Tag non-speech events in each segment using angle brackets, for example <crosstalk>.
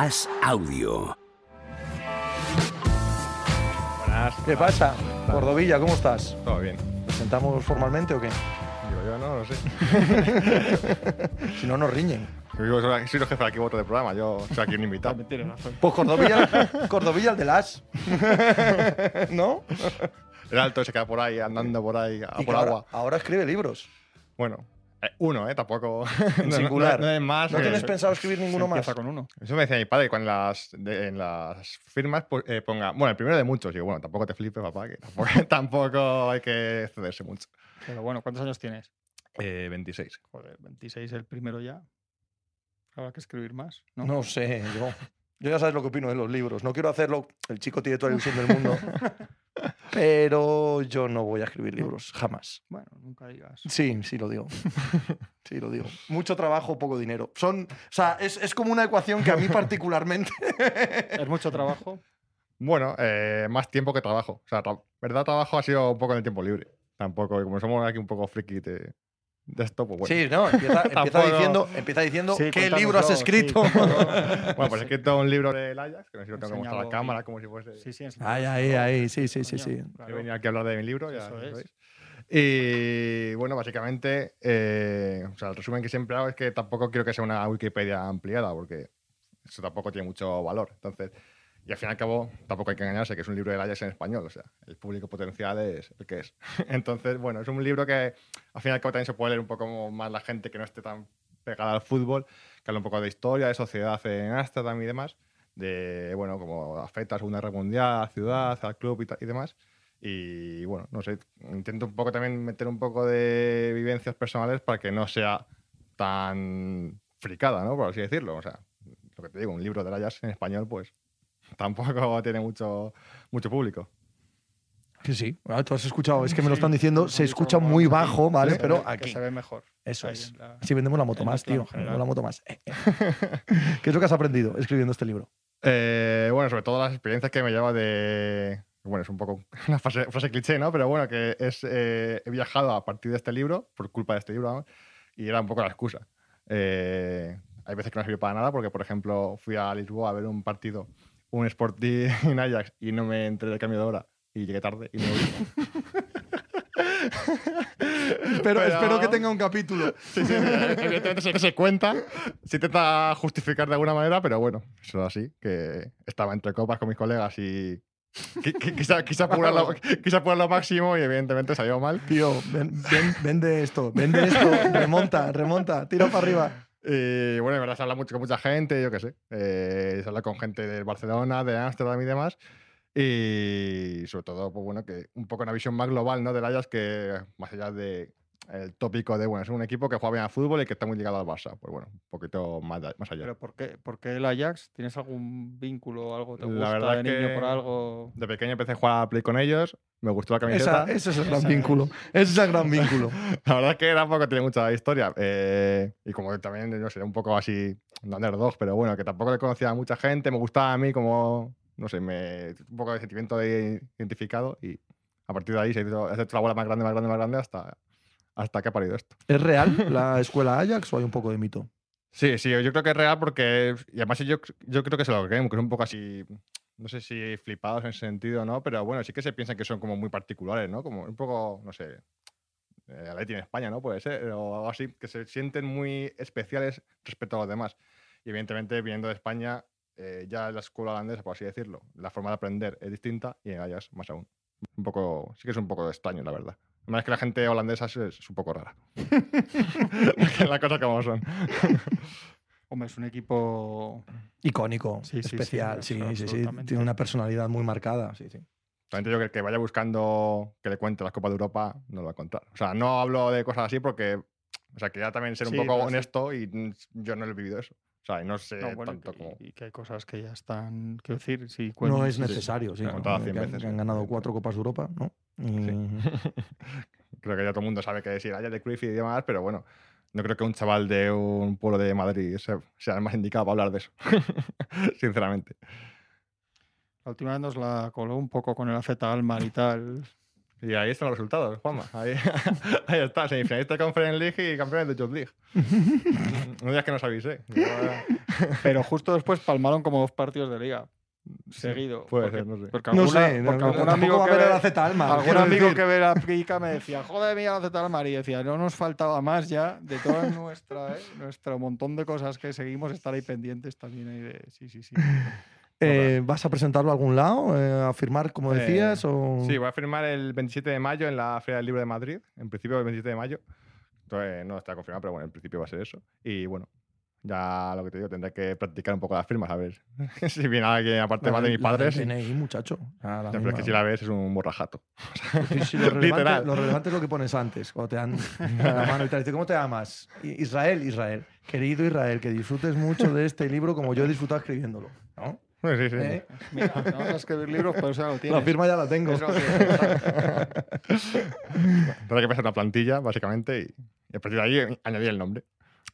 As Audio. Buenas. ¿Qué pasa? Cordovilla, ¿cómo estás? Todo bien. ¿Nos sentamos formalmente o qué? Digo yo, no, no sé. <laughs> Si no, nos riñen. Yo digo, soy el jefe de aquí voto del programa, yo soy aquí un invitado. <laughs> Pues Cordovilla, Cordovilla el de las. <laughs> ¿No? El alto se queda por ahí, andando por ahí, a por ahora, agua. ahora escribe libros. Bueno, uno, ¿eh? Tampoco. <laughs> En no- singular. No, no es más. ¿No eh, tienes pensado escribir ninguno más? Con uno. Eso me decía mi padre cuando en las, de- en las firmas pues, eh, ponga. Bueno, el primero de muchos. Digo, bueno, tampoco te flipes, papá, que tampoco, <laughs> tampoco hay que cederse mucho. Pero bueno, ¿cuántos años tienes? Eh, 26. Joder, 26 el primero ya. Habrá que escribir más, ¿no? No sé, yo. Yo ya sabes lo que opino de los libros. No quiero hacerlo. El chico tiene toda la ilusión del mundo. <laughs> Pero yo no voy a escribir libros, jamás. Bueno, nunca digas. Sí, sí lo digo. <laughs> Sí lo digo. Mucho trabajo, poco dinero. Son, o sea, es, es como una ecuación que a mí <laughs> particularmente. ¿Es mucho trabajo? Bueno, eh, más tiempo que trabajo. O sea, tra- verdad, trabajo ha sido un poco en el tiempo libre. Tampoco, como somos aquí un poco friki de esto, pues bueno. Sí, no, empieza, <laughs> empieza diciendo, empieza diciendo Sí, qué libro has escrito. sí. <laughs> Bueno, <laughs> pues he escrito un libro del Ajax, que no sé si lo tengo que mostrar a la cámara, sí. como si fuese. Sí, sí, Ay, ay, ay, sí, sí, sí, sí. He claro. venido aquí a hablar de mi libro, ya Eso es. sabéis. Y bueno, básicamente, eh, o sea, el resumen que siempre hago es que tampoco quiero que sea una Wikipedia ampliada, porque eso tampoco tiene mucho valor. Entonces, y al fin y al cabo, tampoco hay que engañarse, que es un libro del Ajax en español, o sea, el público potencial es el que es. <laughs> Entonces, bueno, es un libro que al fin y al cabo también se puede leer un poco más la gente que no esté tan pegada al fútbol, que habla un poco de historia, de sociedad en Ámsterdam y demás, de, bueno, como afecta a la Segunda Guerra Mundial, a la ciudad, al club y, y demás. Y bueno, no sé, intento un poco también meter un poco de vivencias personales para que no sea tan fricada, ¿no? Por así decirlo. O sea, lo que te digo, un libro de Ajax en español, pues <laughs> tampoco tiene mucho, mucho público. Sí, sí. Ah, Tú has escuchado, es que me lo Sí, están diciendo, hemos se escucha muy aquí. bajo, ¿vale? Se Pero ve- que aquí. se ve mejor. Eso es. la- Así vendemos la moto más, tío. general. Vendemos la moto más. Eh, eh. <laughs> ¿Qué es lo que has aprendido escribiendo este libro? Eh, bueno, sobre todo las experiencias que me lleva de. Bueno, es un poco <laughs> una frase, frase cliché, ¿no? Pero bueno, que es. eh, he viajado a partir de este libro, por culpa de este libro, vamos, y era un poco la excusa. Eh, hay veces que no sirvió para nada, porque, por ejemplo, fui a Lisboa a ver un partido, un Sporting <laughs> en Ajax, y no me enteré del cambio de hora, y llegué tarde y no Espero, <laughs> espero que tenga un capítulo. Sí, sí, evidentemente sé que se cuenta, se intenta justificar de alguna manera, pero bueno, eso es así, que estaba entre copas con mis colegas y qui- qui- quise, quise, apurarlo, <laughs> quise apurarlo máximo y evidentemente salió mal. Tío, ven- ven- vende esto, vende esto, remonta, remonta, tira para arriba. Y bueno, en verdad se habla mucho con mucha gente, yo qué sé, eh, se habla con gente de Barcelona, de Ámsterdam y demás. Y sobre todo, pues bueno, que un poco una visión más global, ¿no? Del Ajax que más allá de el tópico de, bueno, es un equipo que juega bien al fútbol y que está muy ligado al Barça. Pues bueno, un poquito más, más allá. ¿Pero por qué, por qué el Ajax? ¿Tienes algún vínculo o algo? ¿Te La gusta verdad de niño que- por algo? De pequeño empecé a jugar a Play con ellos, me gustó la Esa- camiseta. ese es el gran Esa <laughs> vínculo. Ese es el gran vínculo. <laughs> La verdad es que tampoco tiene mucha historia. eh, y como también, no sé, un poco así, underdog, pero bueno, que tampoco le conocía a mucha gente, me gustaba a mí como, no sé, me, un poco de sentimiento de identificado y a partir de ahí se ha hecho la bola más grande, más grande, más grande hasta, hasta que ha parido esto. ¿Es real <laughs> la escuela Ajax o hay un poco de mito? Sí, sí, yo creo que es real porque, y además yo, yo creo que se lo creen, que es un poco así, no sé si flipados en ese sentido, ¿no? Pero bueno, sí que se piensan que son como muy particulares, ¿no? Como un poco, no sé, eh, Atleti en España, ¿no? Puede ser, o algo así, que se sienten muy especiales respecto a los demás. Y evidentemente, viniendo de España, eh, ya la escuela holandesa, por así decirlo, la forma de aprender es distinta y en Ajax más aún. Un poco, sí que es un poco extraño, la verdad. Además que la gente holandesa es, es un poco rara. <laughs> Las cosas como son. <laughs> Hombre, es un equipo. Icónico, Sí, sí, sí, especial, sí, sí, sí. Tiene una personalidad muy marcada, sí, sí. También te digo que el que vaya buscando que le cuente las Copas de Europa no lo va a encontrar. O sea, no hablo de cosas así porque, o sea, quería también ser un Sí, poco honesto y yo no he vivido eso. O sea, y no sé No, bueno, tanto que- como... y que hay cosas que ya están. Quiero decir, si No cuentan- es sí, sí, necesario, sí. claro, ¿no? contada que, veces, que han ganado cuatro Copas de Europa, ¿no? Y- <laughs> Creo que ya todo el mundo sabe que decir Ajax de Cruyff y demás, pero bueno, no creo que un chaval de un pueblo de Madrid sea, sea el más indicado para hablar de eso. <laughs> Sinceramente. La última vez nos la coló un poco con el AZ Almar y tal. Y ahí están los resultados, Juanma. Ahí, <laughs> ahí está, semifinalista de Conference League y campeones de Youth League. <laughs> no digas que nos avisé. Yo, eh, Pero justo después palmaron como dos partidos de liga. Seguido. puede porque, ser, no sé. porque No alguna- sé, no- porque no- algún amigo va a que ver ve- a la Z Alma. Algún amigo decir. que ve la pica me decía, joder, mira la Z Almar", y decía, no nos faltaba más ya de <laughs> nuestra, ¿eh? nuestro montón de cosas que seguimos, estar ahí pendientes también ahí de, sí, sí, sí. Eh, ¿Vas a presentarlo a algún lado? eh, ¿A firmar, como Eh, decías? o... Sí, voy a firmar el 27 de mayo en la Feria del Libro de Madrid. En principio, el 27 de mayo. Entonces, no está confirmado, pero bueno, en principio va a ser eso. Y bueno, ya lo que te digo, tendré que practicar un poco las firmas, a ver <laughs> si viene alguien, aparte más de mis padres. DNI, muchacho. La pero es que si la ves es un borrajato. Sí, sí, lo, <laughs> relevante, Literal. lo relevante es lo que pones antes, cuando te dan la mano y te ¿cómo te llamas? Israel, Israel. Querido Israel, que disfrutes mucho de este libro como yo he disfrutado escribiéndolo. ¿no? Sí, sí. ¿Eh? Mira, no vas a escribir libros, pero eso ya lo La tienes. firma ya la tengo. Eso. Tendré que pasar una plantilla, básicamente, y, a partir de ahí añadir el nombre.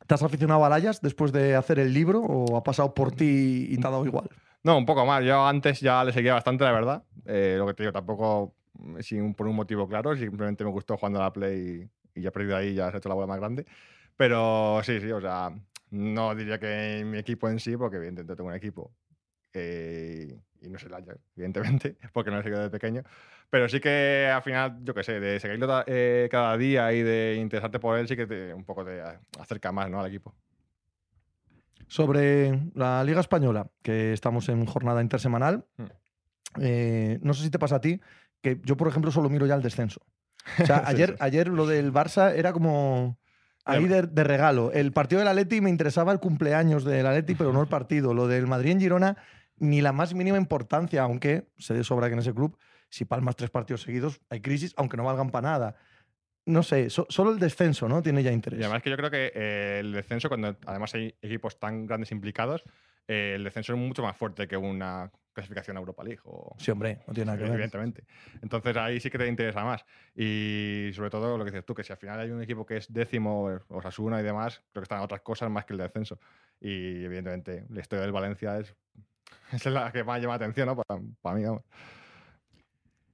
¿Te has aficionado a Alayas después de hacer el libro o ha pasado por ti y te ha dado igual? No, un poco más. Yo antes ya le seguía bastante, la verdad. Eh, lo que te digo, tampoco mm, sin, por un motivo claro, simplemente me gustó jugando a la Play y, y a partir de ahí ya se ha hecho la bola más grande. Pero sí, sí, o sea, no diría que mi equipo en sí, porque evidentemente tengo un equipo eh, y no es el Ajax, evidentemente, <laughs> porque no lo he seguido desde pequeño. Pero sí que al final, yo qué sé, de seguirlo eh, cada día y de interesarte por él, sí que te, un poco te acerca más ¿no? al equipo. Sobre la Liga Española, que estamos en jornada intersemanal, Hmm. eh, no sé si te pasa a ti, que yo, por ejemplo, solo miro ya el descenso. <laughs> O sea, Sí, ayer, sí. ayer lo del Barça era como ahí de, de regalo. El partido del Atleti me interesaba el cumpleaños del Atleti, pero no el partido. Lo del Madrid en Girona, ni la más mínima importancia, aunque se de sobra que en ese club, si palmas tres partidos seguidos, hay crisis, aunque no valgan para nada. No sé, so- solo el descenso, ¿no? Tiene ya interés. Y además que yo creo que eh, el descenso, cuando además hay equipos tan grandes implicados, eh, el descenso es mucho más fuerte que una clasificación a Europa League. O, Sí, hombre, no tiene nada que ver. evidentemente. Entonces ahí sí que te interesa más. Y sobre todo lo que dices tú, que si al final hay un equipo que es décimo, o Osasuna y demás, creo que están otras cosas más que el descenso. Y evidentemente la historia del Valencia es, <laughs> es la que más llama la atención, ¿no? Para, para mí, vamos.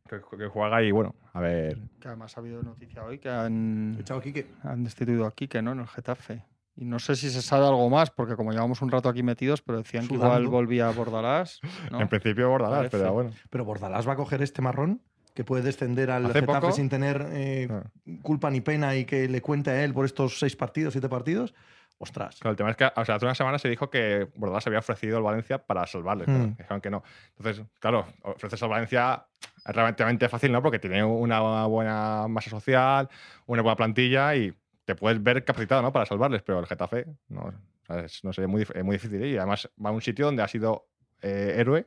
Que, que juega y bueno, a ver. Que además ha habido noticia hoy que han, Chao, Quique. han destituido a Quique, ¿no? En el Getafe. Y no sé si se sabe algo más, porque como llevamos un rato aquí metidos, pero decían que igual Sudando. volvía a Bordalás. ¿no? En principio Bordalás, Parece. pero bueno. Pero Bordalás va a coger este marrón que puede descender al Hace Getafe poco- sin tener eh, Ah. culpa ni pena y que le cuente a él por estos seis partidos, siete partidos. Ostras. Claro, el tema es que o sea, hace una semana se dijo que Bordalás se había ofrecido al Valencia para salvarle. pero Mm. dijeron que no. Entonces, claro, ofreces al Valencia es relativamente fácil, ¿no? Porque tiene una buena masa social, una buena plantilla y te puedes ver capacitado, ¿no? Para salvarles, pero el Getafe, no, o sea, es, no sé, muy, es muy difícil. Y además va a un sitio donde ha sido eh, héroe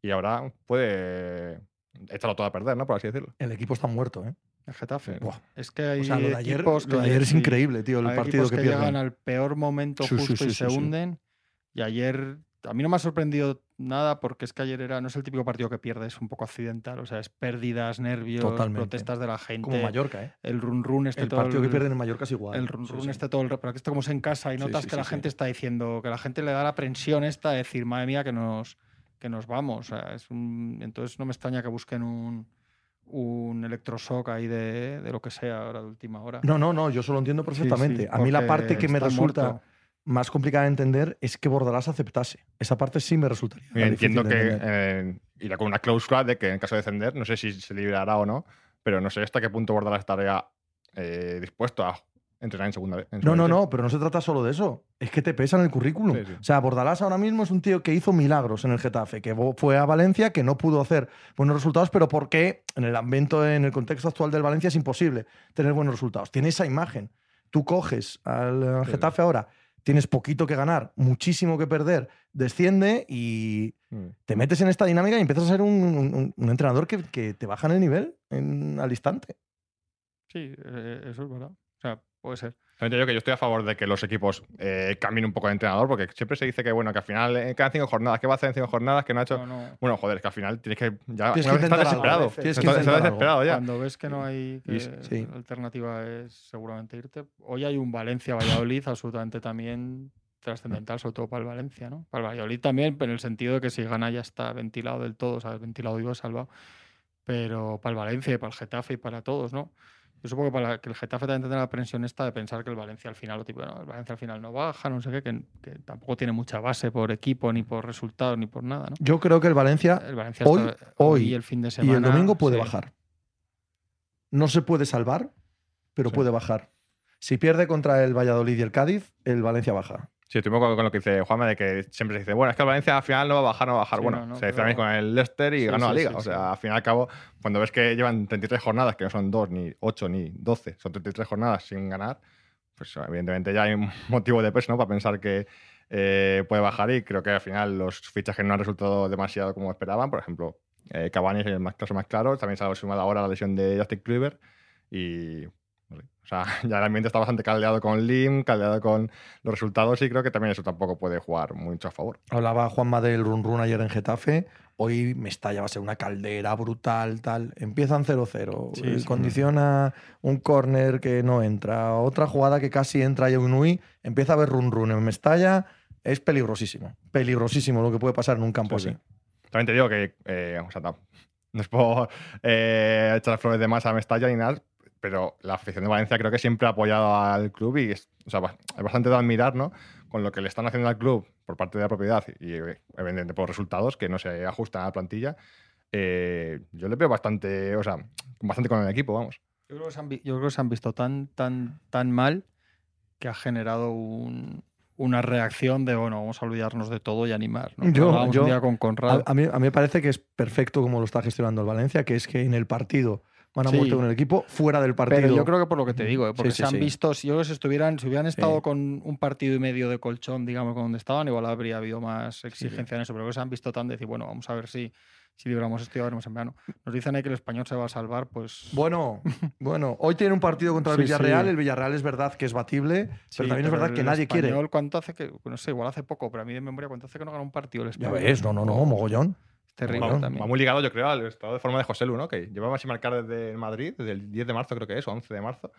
y ahora puede echarlo todo a perder, ¿no? Por así decirlo. El equipo está muerto, ¿eh? El Getafe. Buah. Es que hay O sea, lo de ayer, equipos lo de que- ayer es increíble, tío, el hay partido que, que, pierden. llegan al peor momento Sí, justo sí, y se hunden. Y ayer, a mí no me ha sorprendido nada porque es que ayer era, no es el típico partido que pierdes un poco accidental. O sea, es pérdidas, nervios, Totalmente. protestas de la gente. Como Mallorca, ¿eh? El run run este El todo partido que pierden en Mallorca es igual. el run run este todo el pero que esto como es en casa y notas que la gente está diciendo que la gente le da la prensión esta de decir madre mía que nos que nos vamos o sea, es un- entonces no me extraña que busquen un un electroshock ahí de, de lo que sea ahora de última hora No, no, no, yo eso lo entiendo perfectamente. sí, a mí la parte que me resulta muerto. más complicada de entender es que Bordalás aceptase. Esa parte sí me resultaría. Y entiendo que eh, irá con una cláusula de que en caso de descender, no sé si se liberará o no, pero no sé hasta qué punto Bordalás estaría eh, dispuesto a entrenar en segunda vez. No, no, no, pero no se trata solo de eso. Es que te pesa en el currículum. Sí, sí. O sea, Bordalás ahora mismo es un tío que hizo milagros en el Getafe, que fue a Valencia, que no pudo hacer buenos resultados, pero porque en el ambiente, en el contexto actual del Valencia es imposible tener buenos resultados. Tiene esa imagen. Tú coges al Sí, Getafe ahora, tienes poquito que ganar, muchísimo que perder, desciende y Mm. te metes en esta dinámica y empiezas a ser un, un- un entrenador que, que te baja en el nivel en- al instante. sí eh, eso es verdad o sea puede ser Solamente yo que yo estoy a favor de que los equipos eh, cambien un poco de entrenador, porque siempre se dice que bueno, que al final eh, quedan cinco jornadas, ¿qué va a hacer en cinco jornadas? Que no ha hecho. No, no. Bueno, joder, es que al final tienes que. Ya, Tienes que estás desesperado. Tienes que estás, estás algo. desesperado ya. Cuando ves que no hay que Y- sí. alternativa es seguramente irte. Hoy hay un Valencia Valladolid absolutamente también trascendental, sobre todo para el Valencia, ¿no? Para el Valladolid también, pero en el sentido de que si gana ya está ventilado del todo, ¿sabes? Ventilado digo salvado. pero para el Valencia y para el Getafe y para todos, ¿no? Yo supongo que para que el Getafe también tendrá la presión esta de pensar que el Valencia al final, tipo, no, el Valencia al final no baja, no sé qué, que, que tampoco tiene mucha base por equipo, ni por resultados, ni por nada, ¿no? Yo creo que el Valencia El Valencia hoy- está- hoy y el fin de y semana. el domingo puede sí. bajar. No se puede salvar, pero Sí. puede bajar. Si pierde contra el Valladolid y el Cádiz, el Valencia baja. Sí, estoy poco con lo que dice Juanma, de que siempre se dice, bueno, es que el Valencia al final no va a bajar, no va a bajar. Sí, bueno, no, no, se dice también con el Leicester y Sí, ganó la liga. o sea, al fin y al cabo, cuando ves que llevan 33 jornadas, que no son 2, ni 8, ni 12, son 33 jornadas sin ganar, pues evidentemente ya hay un <laughs> motivo de peso ¿no? para pensar que eh, puede bajar y creo que al final los fichajes no han resultado demasiado como esperaban. Por ejemplo, eh, Cavani es el más, caso más claro. También se ha sumado ahora la lesión de Justin Kluivert y o sea, <laughs> ya el ambiente está bastante caldeado con Lim, caldeado con los resultados y creo que también eso tampoco puede jugar mucho a favor. Hablaba Juanma del run run ayer en Getafe. Hoy Mestalla va a ser una caldera brutal, tal. Empiezan 0-0. Sí, eh, sí. Condiciona un córner que no entra. Otra jugada que casi entra y Unui. Empieza a haber run run en Mestalla. Es peligrosísimo. Peligrosísimo lo que puede pasar en un campo Sí, así. sí. También te digo que, eh, o sea, no, <laughs> no es por eh, echar flores de más a Mestalla ni nada, pero la afición de Valencia creo que siempre ha apoyado al club y es, o sea, es bastante de admirar, ¿no? Con lo que le están haciendo al club por parte de la propiedad y, eh, evidentemente, por resultados que no se ajustan a la plantilla. eh, yo le veo bastante, o sea, bastante con el equipo, vamos. Yo creo, que se han, vi- yo creo que se han visto tan, tan, tan mal que ha generado un- una reacción de, bueno, vamos a olvidarnos de todo y animar. ¿no? Yo- yo- un día con Conrado. A, a mí, a mí me parece que es perfecto como lo está gestionando el Valencia, que es que en el partido van a Sí. muerte con el equipo, fuera del partido. Pero yo creo que por lo que te digo, ¿eh? porque Sí, sí, se han visto, si yo creo que si estuvieran, si hubieran estado con un partido y medio de colchón, digamos, con donde estaban, igual habría habido más exigencia en eso, pero que se han visto tan de decir, bueno, vamos a ver si, si libramos esto ya veremos en verano. Nos dicen ahí que el español se va a salvar, pues. <laughs> Bueno, bueno, hoy tiene un partido contra el <laughs> Sí, Villarreal. sí. El Villarreal es verdad que es batible, sí, pero también es verdad que el nadie quiere. español, ¿Cuánto hace que.? No sé, igual hace poco, pero a mí de memoria, ¿cuánto hace que no gana un partido el Ya español? ves, no, no, no, mogollón. Es terrible Bueno, también. Va muy ligado, yo creo, al estado de forma de José Lu, ¿no? Que llevaba sin marcar desde el Madrid, desde el 10 de marzo creo que es, o 11 de marzo.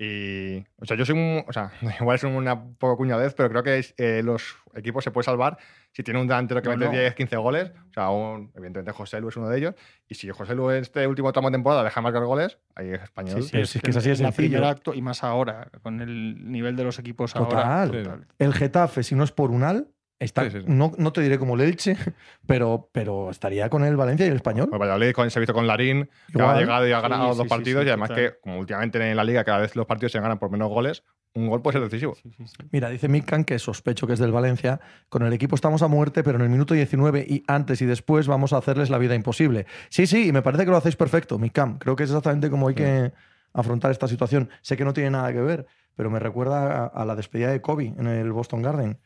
Y, o sea, yo soy un, o sea, <laughs> igual es una poco cuñadez, pero creo que es, eh, los equipos se pueden salvar si tiene un delantero que No, mete no. 10, 15 goles. O sea, un- evidentemente José Lu es uno de ellos. Y si José Lu en este último tramo de temporada deja de marcar goles, ahí es español. Pero si es que es así de la sencillo. primera acto, y más ahora, con el nivel de los equipos Total. ahora. Sí, total. El Getafe, si no es por Unal, está, Sí, sí, sí. No, no te diré como el Elche, <laughs> pero, pero estaría con el Valencia y el Español. Pues Valladolid con, se ha visto con Larín, que ha llegado y ha ganado sí, dos sí, partidos. sí, y además que, como últimamente en la liga, cada vez los partidos se ganan por menos goles, un gol puede ser decisivo. Sí, sí, sí. Mira, dice Mikan que sospecho que es del Valencia. Con el equipo estamos a muerte, pero en el minuto 19 y antes y después vamos a hacerles la vida imposible. Sí, sí, y me parece que lo hacéis perfecto, Mikan. Creo que es exactamente como hay que afrontar esta situación. Sé que no tiene nada que ver, pero me recuerda a, a la despedida de Kobe en el Boston Garden,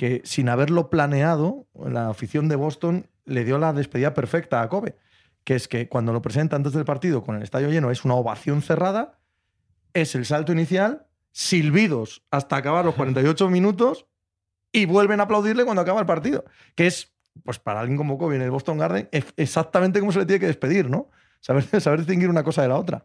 que sin haberlo planeado, la afición de Boston le dio la despedida perfecta a Kobe, que es que cuando lo presenta antes del partido con el estadio lleno es una ovación cerrada, es el salto inicial, silbidos hasta acabar los 48 minutos y vuelven a aplaudirle cuando acaba el partido. Que es, pues para alguien como Kobe en el Boston Garden, es exactamente como se le tiene que despedir, ¿no? Saber, <laughs> saber distinguir una cosa de la otra.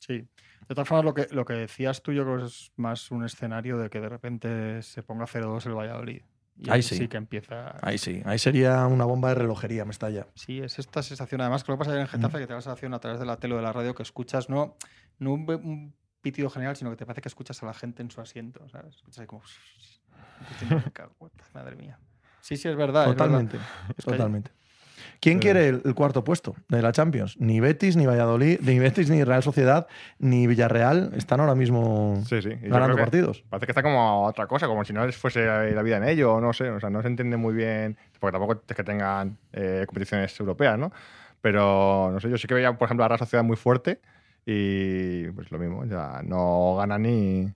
Sí. De todas formas, lo que, lo que decías tú, yo creo que es más un escenario de que de repente se ponga 0-2 el Valladolid. Y Ahí sí. que empieza. Ahí sí, ahí sería una bomba de relojería, me estalla. Sí, es esta sensación. Además, que lo que pasa en Getafe, que te da la sensación a través de la tele o de la radio que escuchas no, no un, un pitido general, sino que te parece que escuchas a la gente en su asiento, ¿sabes? Escuchas ahí como. <laughs> diciendo, "Me cago, Madre mía. Sí, sí, es verdad. es verdad. Totalmente, Es que hay- totalmente. ¿Quién quiere el, el cuarto puesto de la Champions? Ni Betis, ni Valladolid, <laughs> ni Betis, ni Real Sociedad, ni Villarreal están ahora mismo Sí, sí. Ganando partidos. Parece que está como otra cosa, como si no les fuese la vida en ello, no sé, o sea, no se entiende muy bien, porque tampoco es que tengan eh, competiciones europeas, ¿no? Pero, no sé, yo sí que veía, por ejemplo, a la Sociedad muy fuerte y pues lo mismo, ya no gana ni...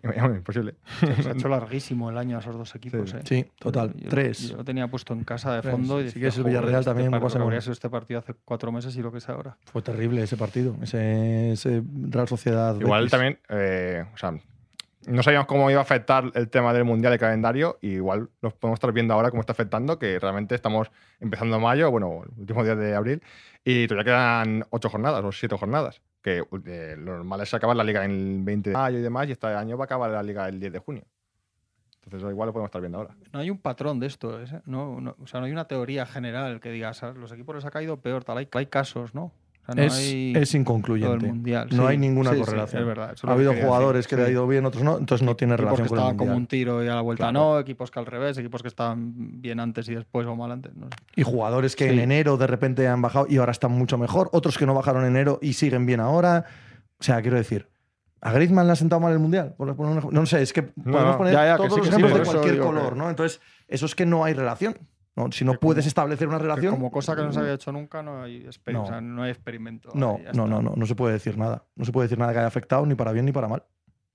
<laughs> imposible. Se ha <laughs> hecho larguísimo el año a esos dos equipos. Sí. ¿eh? Sí, total. Yo- Tres. Yo lo tenía puesto en casa de Tres. fondo y Sí decía, que es el "Joder, Villarreal este también, par- pasa lo que bueno". habría sido este partido hace cuatro meses y lo que es ahora. Fue terrible ese partido, ese, ese Real Sociedad. Igual Betis. también, eh, o sea, no sabíamos cómo iba a afectar el tema del Mundial de calendario, y igual los podemos estar viendo ahora cómo está afectando, que realmente estamos empezando mayo, bueno, el último día de abril, y todavía quedan ocho jornadas o siete jornadas, que eh, lo normal es acabar la liga el 20 de mayo y demás, y este año va a acabar la liga el 10 de junio. Entonces, igual lo podemos estar viendo ahora. No hay un patrón de esto, ¿eh? no, o sea, no hay una teoría general que diga, "¿sabes? los equipos les ha caído peor, tal. Hay, hay casos, ¿no? O sea, no es, hay es todo inconcluyente. el mundial. No Sí, hay ninguna sí, sí, correlación. es verdad. Ha que habido jugadores decir, que le ha ido bien, otros no, entonces no tiene equipos relación que con el estaban como mundial. un tiro y a la vuelta Claro. no, equipos que al revés, equipos que estaban bien antes y después o mal antes. No sé. Y jugadores que Sí. en enero de repente han bajado y ahora están mucho mejor, otros que no bajaron en enero y siguen bien ahora. O sea, quiero decir, ¿a Griezmann le ha sentado mal el mundial? No sé, es que podemos no. poner Ya, ya, que todos sí, los sí, ejemplos de cualquier digo color, que- ¿no? Entonces, eso es que no hay relación. ¿No? Si no Que puedes como- establecer una Que relación. como cosa que no se había hecho nunca, no hay, exper- No. o sea, no hay experimento. No, no, no, no, no se puede decir nada. No se puede decir nada que haya afectado ni para bien ni para mal.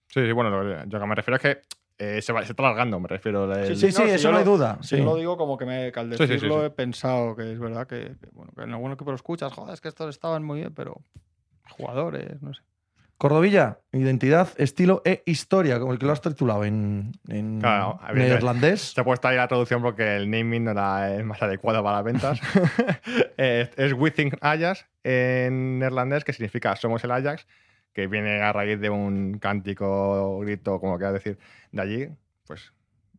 Sí, sí, bueno, lo, yo que me refiero es que eh, se, va- se está alargando, me refiero. el- sí, sí, si eso yo no hay duda, si sí. Yo lo digo como que, me, que al Sí, sí, sí, decirlo sí. he pensado que es verdad que, que, bueno, que en algún equipo lo escuchas, joder, es que estos estaban muy bien, pero jugadores, no sé. Cordovilla, identidad, estilo e historia, como el que lo has titulado en, Claro, neerlandés. Se ha puesto ahí la traducción porque el naming no era el más adecuado para las ventas. <laughs> es, es Within Ajax en neerlandés, que significa somos el Ajax, que viene a raíz de un cántico, grito, como quieras decir, de allí. Pues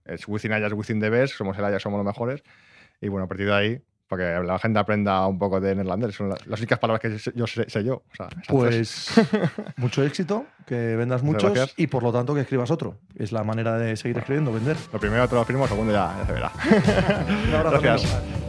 es Within Ajax, Within the best, somos el Ajax, somos los mejores. Y bueno, a partir de ahí, para que la gente aprenda un poco de neerlandés, son las, las únicas palabras que yo sé, sé yo. O sea. Pues <laughs> mucho éxito, que vendas muchos gracias. y por lo tanto que escribas otro. Es la manera de seguir escribiendo, vender. Lo primero te lo firmo, lo segundo ya, ya se verá. <laughs> Un abrazo, Gracias.